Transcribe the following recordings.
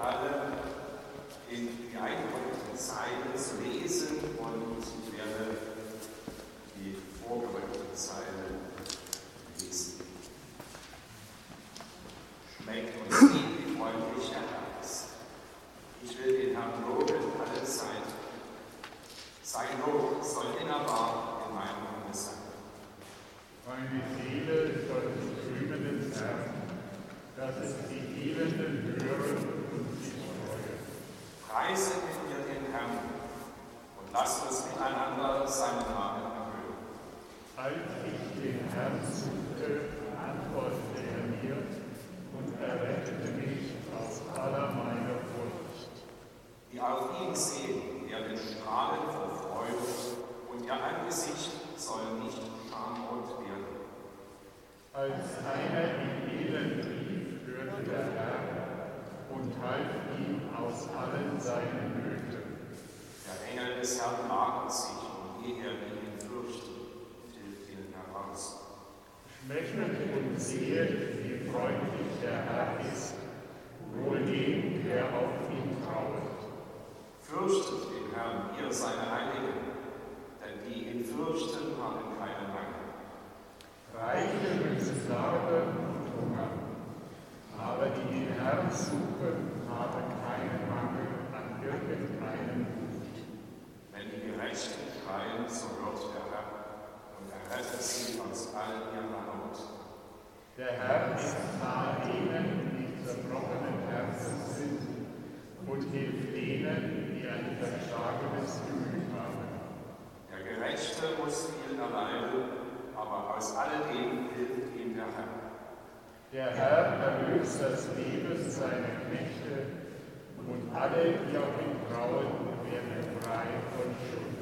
alle in die Einkunft des Seins lesen und Der Herr ist nahe denen, die zerbrochenen Herzen sind, und hilft denen, die ein verschlagenes Gemüt haben. Der Gerechte muss viel erleiden, aber aus alledem hilft ihm der Herr. Der Herr erlöst das Leben seiner Knechte, und alle, die auf ihn trauen, werden frei von Schuld.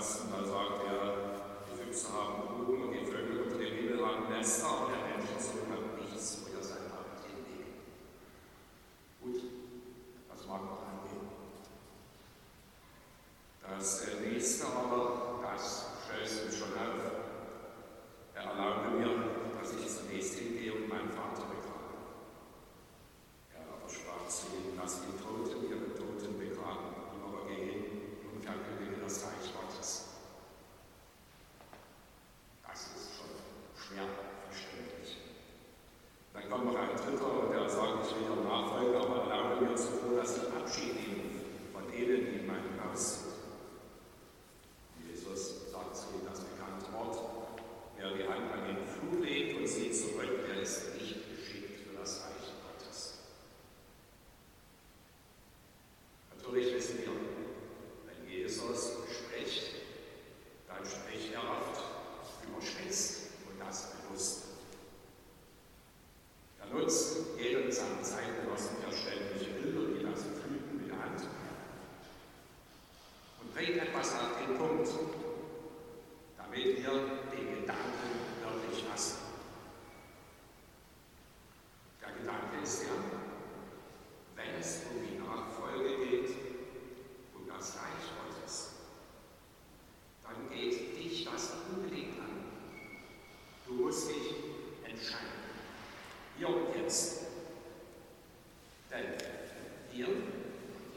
Versen, da sagt er, die Füchse haben Ruhe und die Vögel unter den Himmel haben Nester und der Mensch ist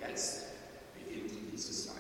jetzt beginnt dieses Jahr.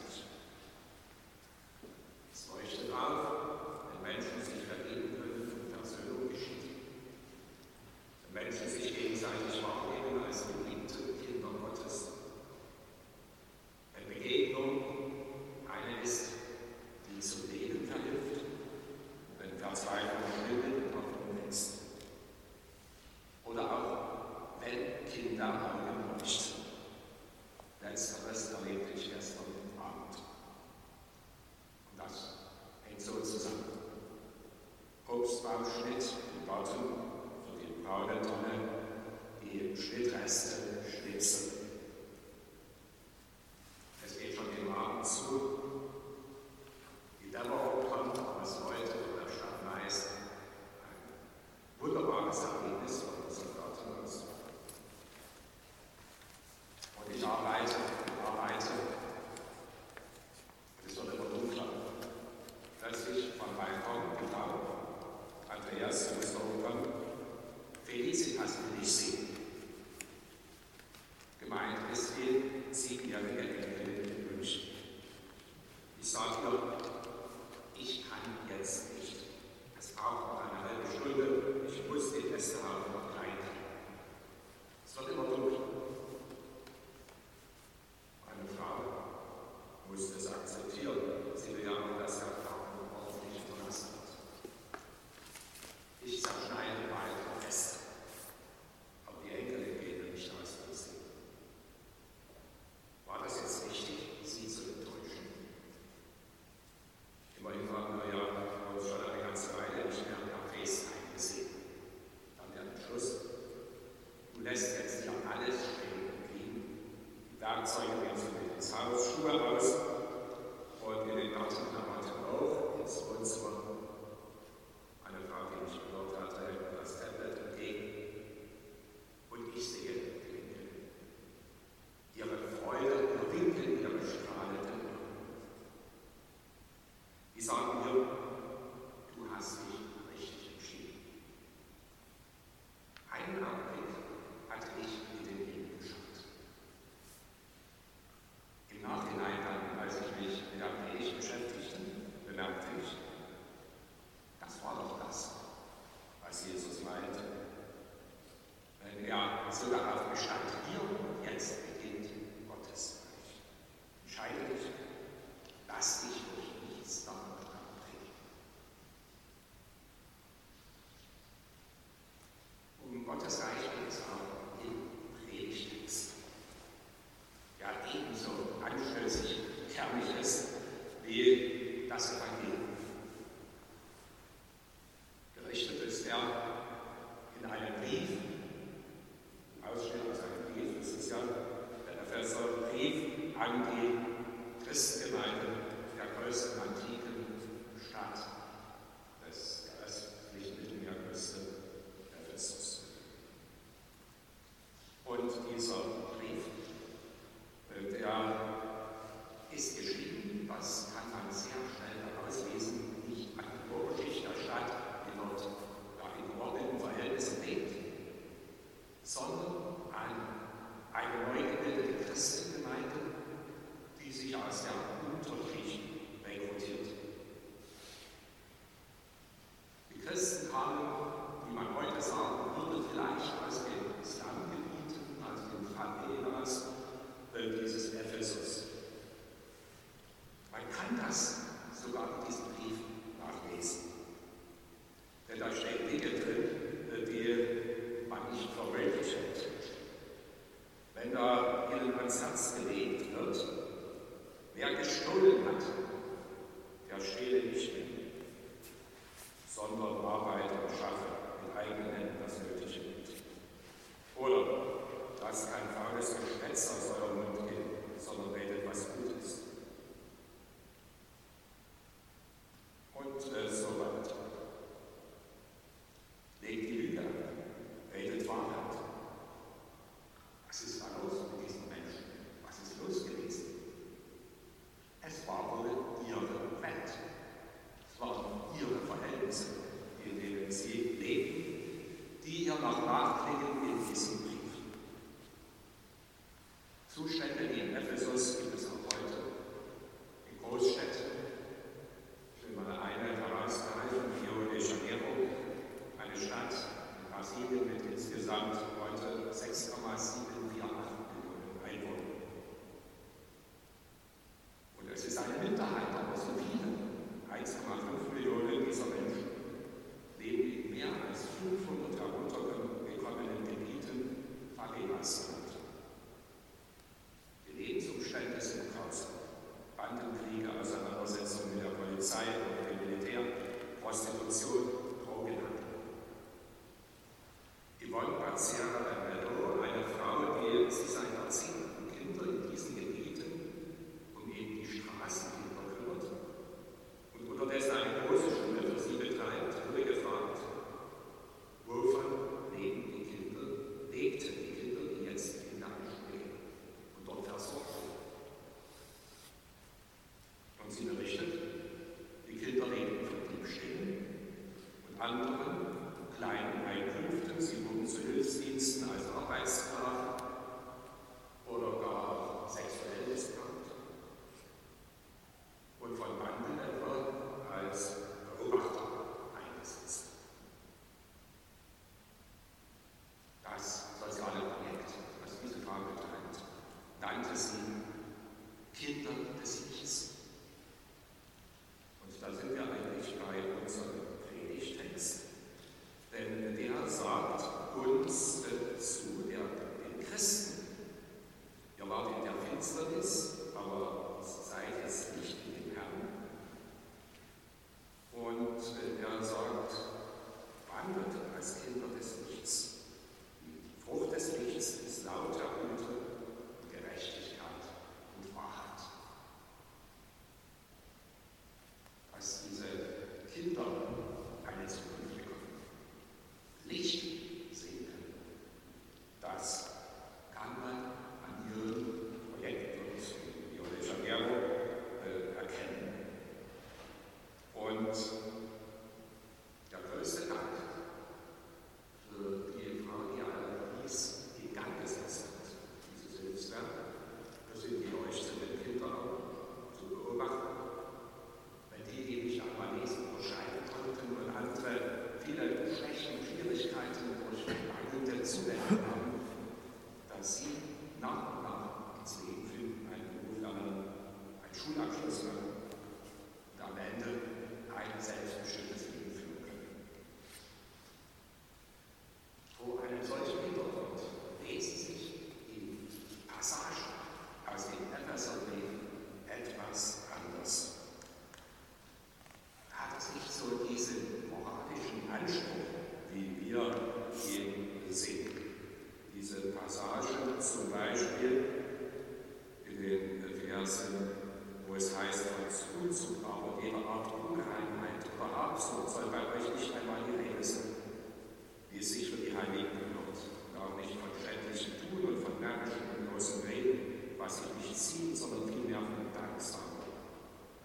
was ich nicht ziehen, sondern vielmehr von Danksagung.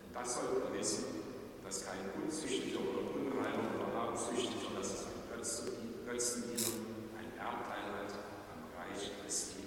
Denn das sollte man wissen, dass kein Unzüchtiger oder Unreiner oder Habsüchtiger, das ist ein Götzendiener, ein Erbteil hat am Reich Christi.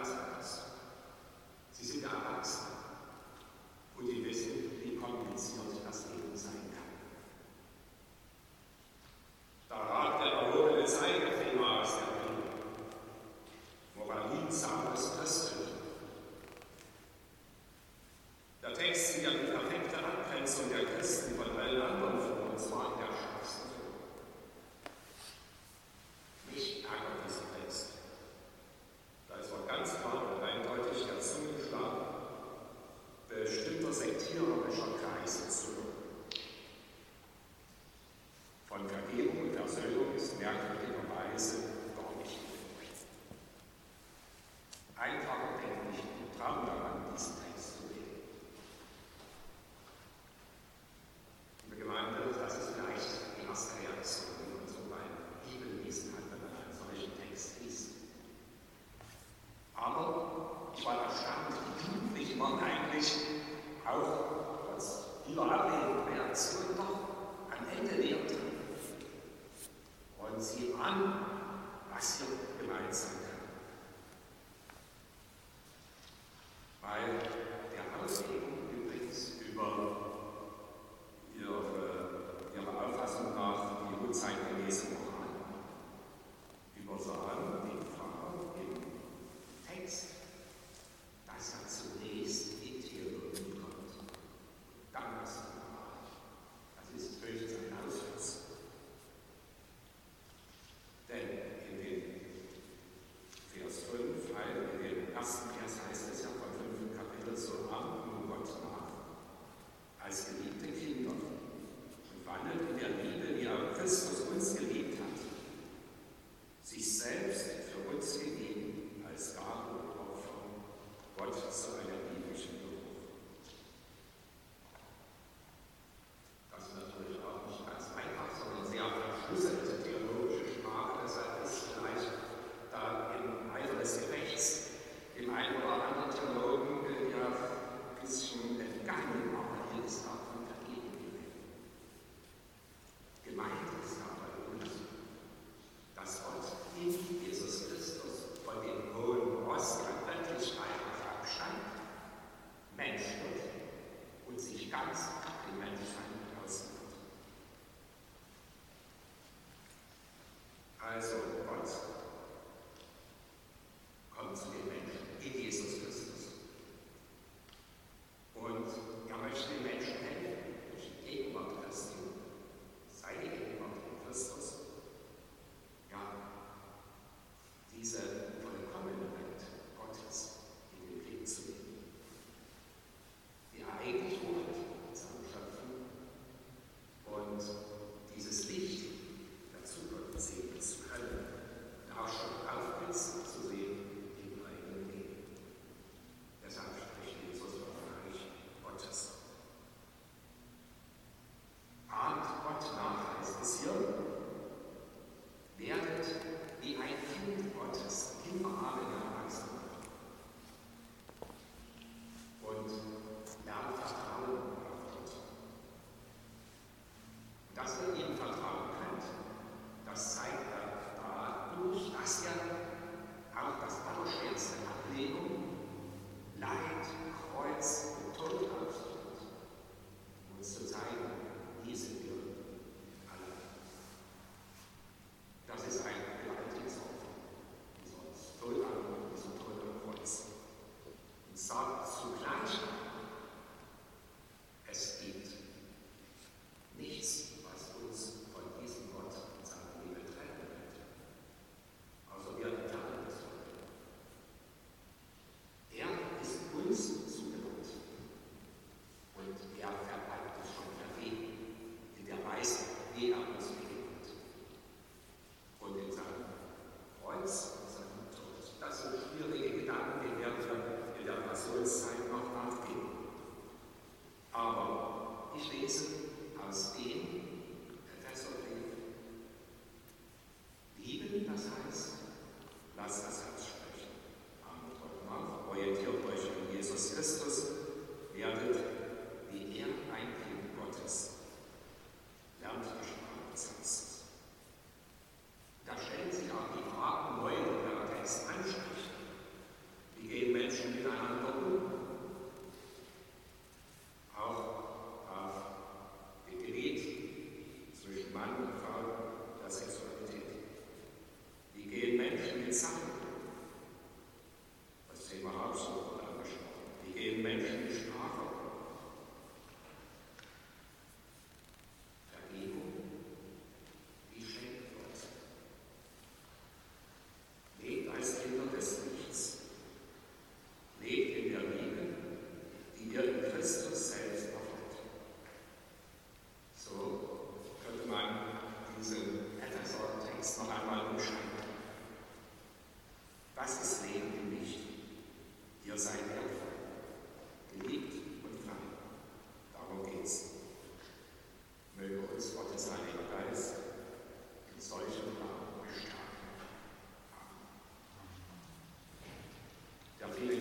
Alltags. Sie sind erwachsen und die wissen, wie kompliziert das Leben sein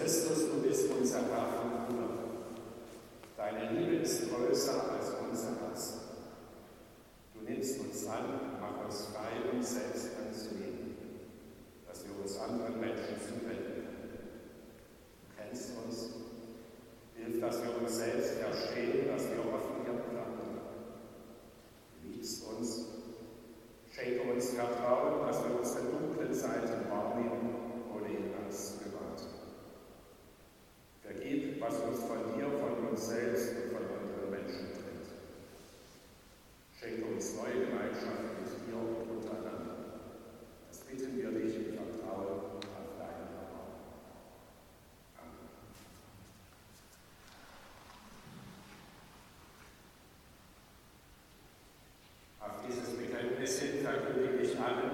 pessoas I'm